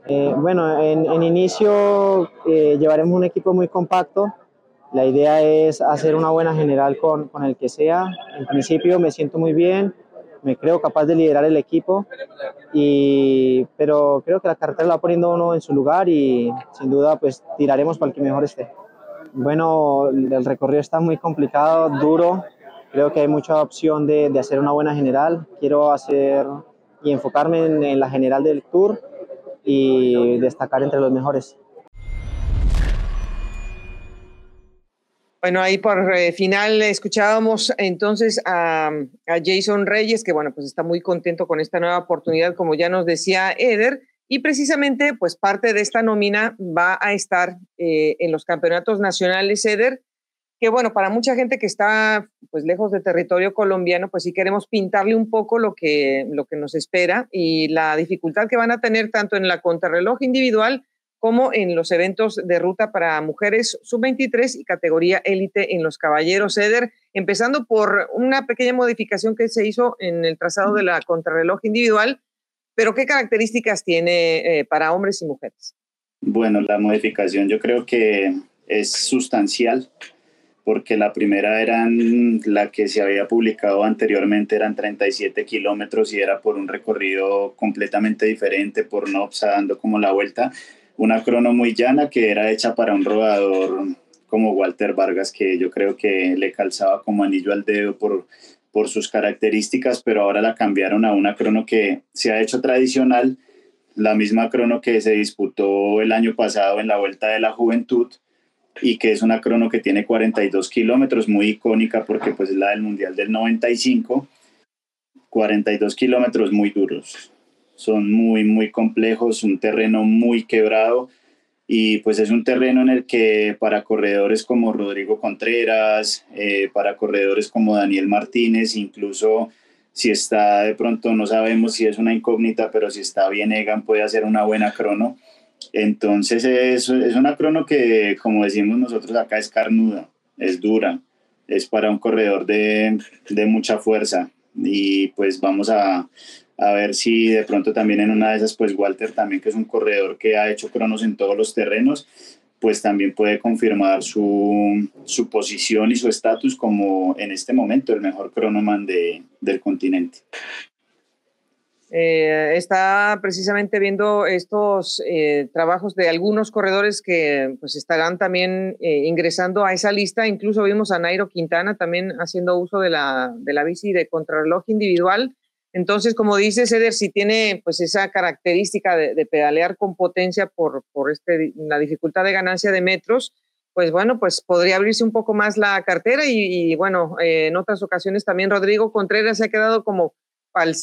Eh, bueno, en, inicio eh, llevaremos un equipo muy compacto. La idea es hacer una buena general con, con, el que sea. En principio me siento muy bien, me creo capaz de liderar el equipo, y, pero creo que la carretera la va poniendo uno en su lugar y sin duda pues tiraremos para el que mejor esté. Bueno, el recorrido está muy complicado, duro, Creo que hay mucha opción de, de, hacer una buena general. Quiero hacer y enfocarme en, la general del Tour y destacar entre los mejores. Bueno, ahí por eh, final escuchábamos entonces a, a, Jason Reyes, que bueno, pues está muy contento con esta nueva oportunidad, como ya nos decía Eder, y precisamente pues parte de esta nómina va a estar eh, en los campeonatos nacionales Eder, que bueno, para mucha gente que está pues lejos de territorio colombiano, pues sí queremos pintarle un poco lo que, lo que nos espera y la dificultad que van a tener tanto en la contrarreloj individual como en los eventos de ruta para mujeres sub-23 y categoría élite en los caballeros Eder, empezando por una pequeña modificación que se hizo en el trazado de la contrarreloj individual, pero ¿qué características tiene eh, para hombres y mujeres? Bueno, la modificación yo creo que es sustancial porque la primera era la que se había publicado anteriormente, eran 37 kilómetros y era por un recorrido completamente diferente, por Nopsa dando como la vuelta, una crono muy llana que era hecha para un rodador como Walter Vargas, que yo creo que le calzaba como anillo al dedo por, por sus características, pero ahora la cambiaron a una crono que se ha hecho tradicional, la misma crono que se disputó el año pasado en la Vuelta de la Juventud, y que es una crono que tiene 42 kilómetros, muy icónica porque pues es la del Mundial del 95. 42 kilómetros muy duros, son muy, muy complejos, un terreno muy quebrado y pues es un terreno en el que para corredores como Rodrigo Contreras, eh, para corredores como Daniel Martínez, incluso si está de pronto, no sabemos si es una incógnita, pero si está bien Egan puede hacer una buena crono entonces es, es una crono que, como decimos nosotros acá, es carnuda, es dura, es para un corredor de, de mucha fuerza. Y pues vamos a, a, ver si de pronto también en una de esas, pues Walter también, que es un corredor que ha hecho cronos en todos los terrenos, pues también puede confirmar su, su posición y su estatus como en este momento el mejor cronoman de, del continente. Eh, está precisamente viendo estos eh, trabajos de algunos corredores que pues estarán también eh, ingresando a esa lista. Incluso vimos a Nairo Quintana también haciendo uso de la, de la bici de contrarreloj individual. Entonces, como dice Ceder, si tiene pues esa característica de, pedalear con potencia por, por este, la dificultad de ganancia de metros, pues bueno, pues podría abrirse un poco más la cartera y bueno, en otras ocasiones también Rodrigo Contreras se ha quedado como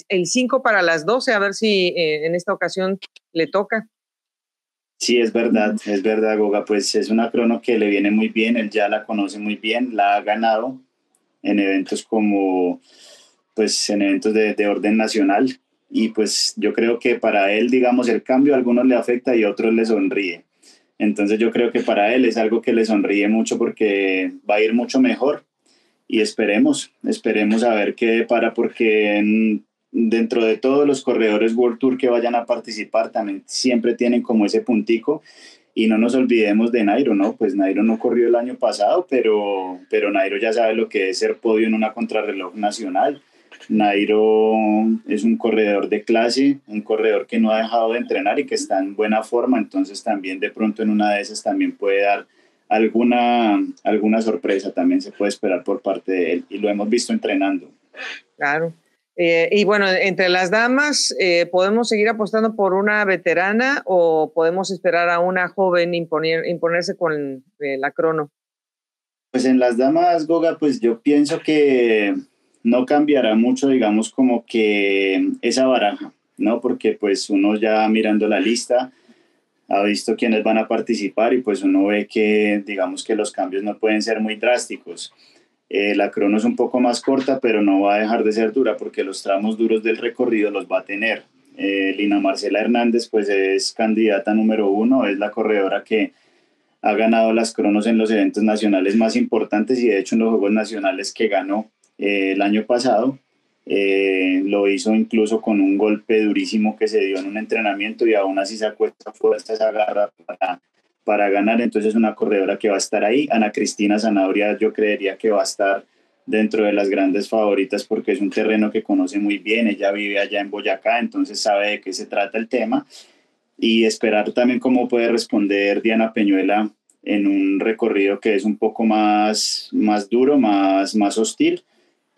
el 5 para las 12, a ver si eh, en esta ocasión le toca. Sí, es verdad, es verdad, Goga, pues es una crono que le viene muy bien, él ya la conoce muy bien, la ha ganado en eventos como, pues en eventos de, de orden nacional y pues yo creo que para él, digamos, el cambio a algunos le afecta y a otros le sonríe. Entonces yo creo que para él es algo que le sonríe mucho porque va a ir mucho mejor y esperemos, esperemos a ver qué para porque dentro de todos los corredores World Tour que vayan a participar también siempre tienen como ese puntico y no nos olvidemos de Nairo, ¿no? Pues Nairo no corrió el año pasado, pero, pero Nairo ya sabe lo que es ser podio en una contrarreloj nacional. Nairo es un corredor de clase, un corredor que no ha dejado de entrenar y que está en buena forma, entonces también de pronto en una de esas también puede dar alguna, alguna sorpresa también se puede esperar por parte de él y lo hemos visto entrenando. Claro. Eh, y bueno, entre las damas, eh, ¿podemos seguir apostando por una veterana o podemos esperar a una joven imponer, imponerse con eh, la crono? Pues en las damas, Goga, pues yo pienso que no cambiará mucho, digamos, como que esa baraja, ¿no? Porque pues uno ya mirando la lista, ha visto quiénes van a participar y pues uno ve que digamos que los cambios no pueden ser muy drásticos. Eh, la crono es un poco más corta, pero no va a dejar de ser dura porque los tramos duros del recorrido los va a tener. Eh, Lina Marcela Hernández pues es candidata número uno, es la corredora que ha ganado las cronos en los eventos nacionales más importantes y de hecho en los Juegos Nacionales que ganó eh, el año pasado eh, lo hizo incluso con un golpe durísimo que se dio en un entrenamiento y aún así se acuesta fuerte esa garra para, para ganar. Entonces, una corredora que va a estar ahí. Ana Cristina Zanabria, yo creería que va a estar dentro de las grandes favoritas porque es un terreno que conoce muy bien. Ella vive allá en Boyacá, entonces sabe de qué se trata el tema. Y esperar también cómo puede responder Diana Peñuela en un recorrido que es un poco más, más duro, más, más hostil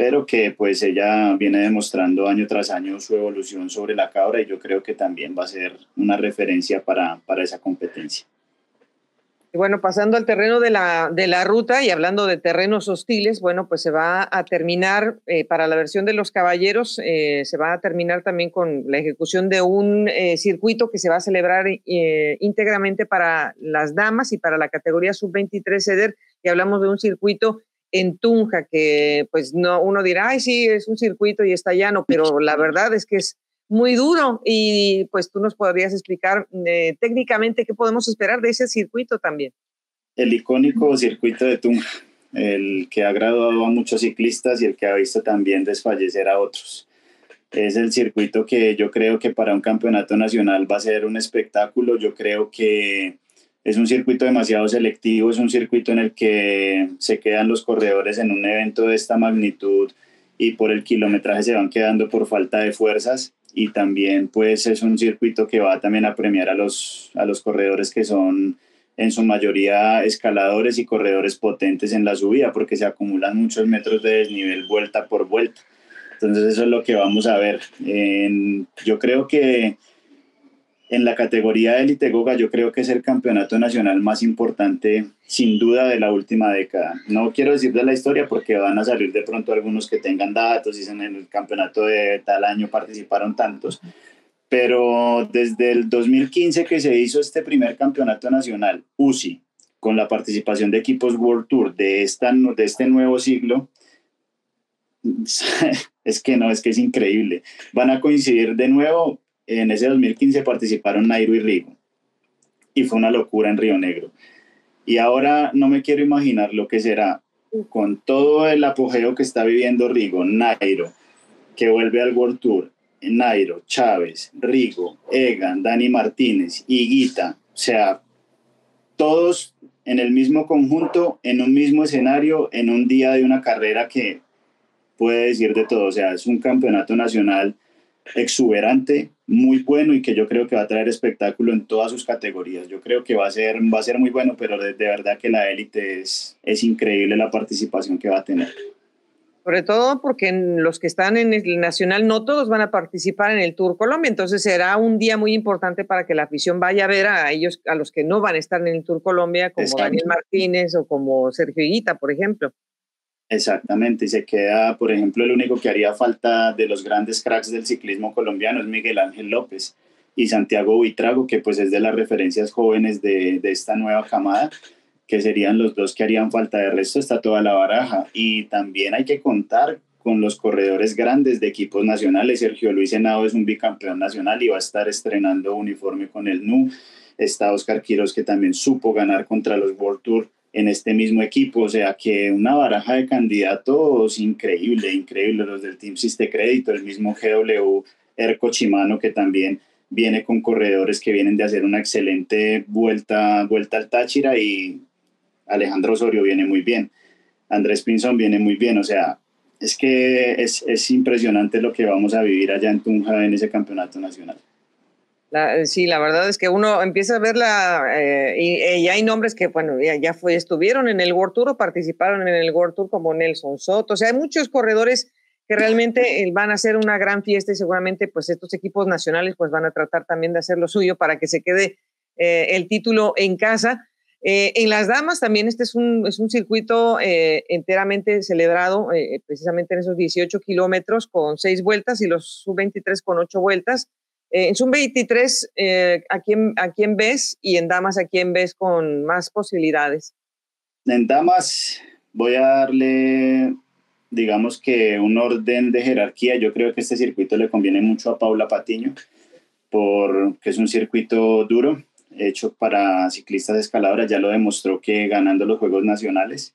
pero que pues ella viene demostrando año tras año su evolución sobre la cabra y yo creo que también va a ser una referencia para, para esa competencia. Bueno, pasando al terreno de la, de la ruta y hablando de terrenos hostiles, bueno, pues se va a terminar eh, para la versión de los caballeros, eh, se va a terminar también con la ejecución de un eh, circuito que se va a celebrar íntegramente para las damas y para la categoría sub-23 CEDER. Y hablamos de un circuito en Tunja, que pues no, uno dirá, ay, sí, es un circuito y está llano, pero la verdad es que es muy duro y pues tú nos podrías explicar eh, técnicamente qué podemos esperar de ese circuito también. El icónico circuito de Tunja, el que ha graduado a muchos ciclistas y el que ha visto también desfallecer a otros. Es el circuito que yo creo que para un campeonato nacional va a ser un espectáculo. Yo creo que es un circuito demasiado selectivo, es un circuito en el que se quedan los corredores en un evento de esta magnitud y por el kilometraje se van quedando por falta de fuerzas y también pues es un circuito que va también a premiar a los, a los corredores que son en su mayoría escaladores y corredores potentes en la subida porque se acumulan muchos metros de desnivel vuelta por vuelta. Entonces eso es lo que vamos a ver. yo creo que en la categoría élite Goga yo creo que es el campeonato nacional más importante sin duda de la última década. No quiero decir de la historia porque van a salir de pronto algunos que tengan datos y en el campeonato de tal año participaron tantos, pero desde el 2015 que se hizo este primer campeonato nacional, UCI, con la participación de equipos World Tour de, esta, de este nuevo siglo, [LAUGHS] es que no, es que es increíble. Van a coincidir de nuevo en ese 2015 participaron Nairo y Rigo. Y fue una locura en Río Negro. Y ahora no me quiero imaginar lo que será con todo el apogeo que está viviendo Rigo, Nairo, que vuelve al World Tour, Nairo, Chávez, Rigo, Egan, Dani Martínez, Higuita, o sea, todos en el mismo conjunto, en un mismo escenario, en un día de una carrera que puede decir de todo, o sea, es un campeonato nacional exuberante, muy bueno y que yo creo que va a traer espectáculo en todas sus categorías. Yo creo que va a ser, va a ser muy bueno, pero de, verdad que la élite es, es increíble la participación que va a tener. Sobre todo porque los que están en el Nacional no todos van a participar en el Tour Colombia, entonces será un día muy importante para que la afición vaya a ver a ellos, a los que no van a estar en el Tour Colombia, como Daniel Martínez o como Sergio Higuita, por ejemplo. Exactamente, y se queda, por ejemplo, el único que haría falta de los grandes cracks del ciclismo colombiano es Miguel Ángel López y Santiago Buitrago, que pues es de las referencias jóvenes de, de esta nueva camada, que serían los dos que harían falta. De resto está toda la baraja. Y también hay que contar con los corredores grandes de equipos nacionales. Sergio Luis Henao es un bicampeón nacional y va a estar estrenando uniforme con el NU. Está Oscar Quiros, que también supo ganar contra los World Tour en este mismo equipo. O sea que una baraja de candidatos increíble, increíble. Los del Team Siste Crédito, el mismo GW Erco Chimano que también viene con corredores que vienen de hacer una excelente vuelta, vuelta al Táchira y Alejandro Osorio viene muy bien. Andrés Pinzón viene muy bien. O sea, es que es, es impresionante lo que vamos a vivir allá en Tunja en ese campeonato nacional. Eh, sí, la verdad es que uno empieza a verla eh, y, hay nombres que, bueno, ya, fue, estuvieron en el World Tour o participaron en el World Tour como Nelson Soto. O sea, hay muchos corredores que realmente eh, van a hacer una gran fiesta y seguramente pues estos equipos nacionales pues van a tratar también de hacer lo suyo para que se quede el título en casa. en las damas también este es un, es un circuito enteramente celebrado precisamente en esos 18 kilómetros con seis vueltas y los sub-23 con ocho vueltas. En Zoom 23, eh, ¿a, quién, ¿a quién ves? Y en Damas, ¿a quién ves con más posibilidades? En Damas voy a darle, digamos que un orden de jerarquía. Yo creo que este circuito le conviene mucho a Paula Patiño, porque es un circuito duro, hecho para ciclistas escaladoras. Ya lo demostró que ganando los Juegos Nacionales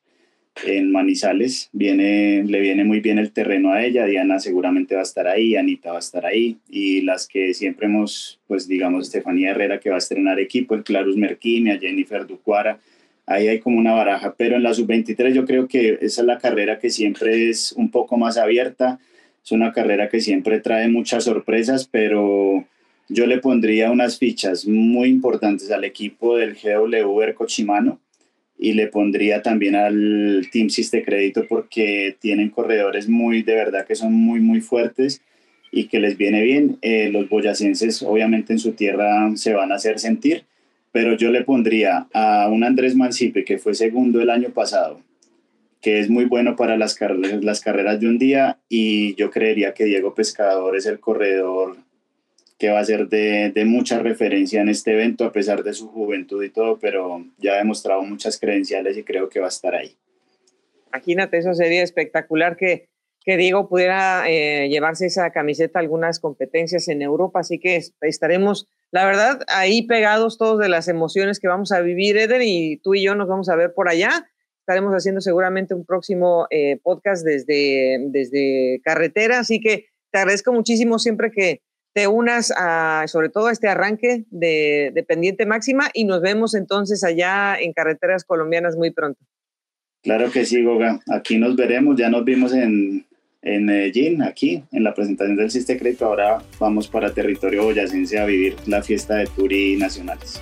en Manizales. Viene, le viene muy bien el terreno a ella. Diana seguramente va a estar ahí, Anita va a estar ahí. Y las que siempre hemos, pues digamos, Estefanía Herrera que va a estrenar equipo, el Clarus Merquimia, Jennifer Ducuara. Ahí hay como una baraja. Pero en la sub-23 yo creo que esa es la carrera que siempre es un poco más abierta. Es una carrera que siempre trae muchas sorpresas, pero yo le pondría unas fichas muy importantes al equipo del GW Erco y le pondría también al Team Siste Crédito porque tienen corredores muy, de verdad que son muy, muy fuertes y que les viene bien. Eh, los boyacenses obviamente en su tierra se van a hacer sentir, pero yo le pondría a un Andrés Mancipe que fue segundo el año pasado, que es muy bueno para las, las carreras de un día y yo creería que Diego Pescador es el corredor que va a ser de, de, mucha referencia en este evento, a pesar de su juventud y todo, pero ya ha demostrado muchas credenciales y creo que va a estar ahí. Imagínate, eso sería espectacular que, que Diego pudiera eh, llevarse esa camiseta a algunas competencias en Europa, así que estaremos, la verdad, ahí pegados todos de las emociones que vamos a vivir, Eder, y tú y yo nos vamos a ver por allá. Estaremos haciendo seguramente un próximo eh, podcast desde, desde carretera, así que te agradezco muchísimo siempre que, te unas a, sobre todo a este arranque de, pendiente máxima y nos vemos entonces allá en carreteras colombianas muy pronto. Claro que sí, Goga. Aquí nos veremos. Ya nos vimos en, en Medellín, aquí, en la presentación del Sistema Crédito. Ahora vamos para territorio boyacense a vivir la fiesta de Turi nacionales.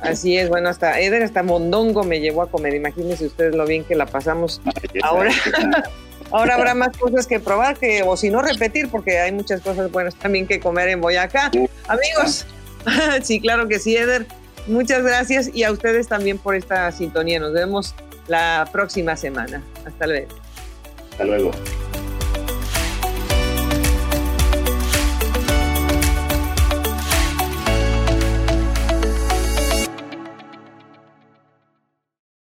Así es, bueno, hasta Eder, hasta Mondongo me llevó a comer. Imagínense ustedes lo bien que la pasamos ahora. [LAUGHS] Ahora habrá más cosas que probar, que, o si no repetir, porque hay muchas cosas buenas también que comer en Boyacá. Amigos, [LAUGHS] sí, claro que sí, Eder. Muchas gracias y a ustedes también por esta sintonía. Nos vemos la próxima semana. Hasta luego. Hasta luego.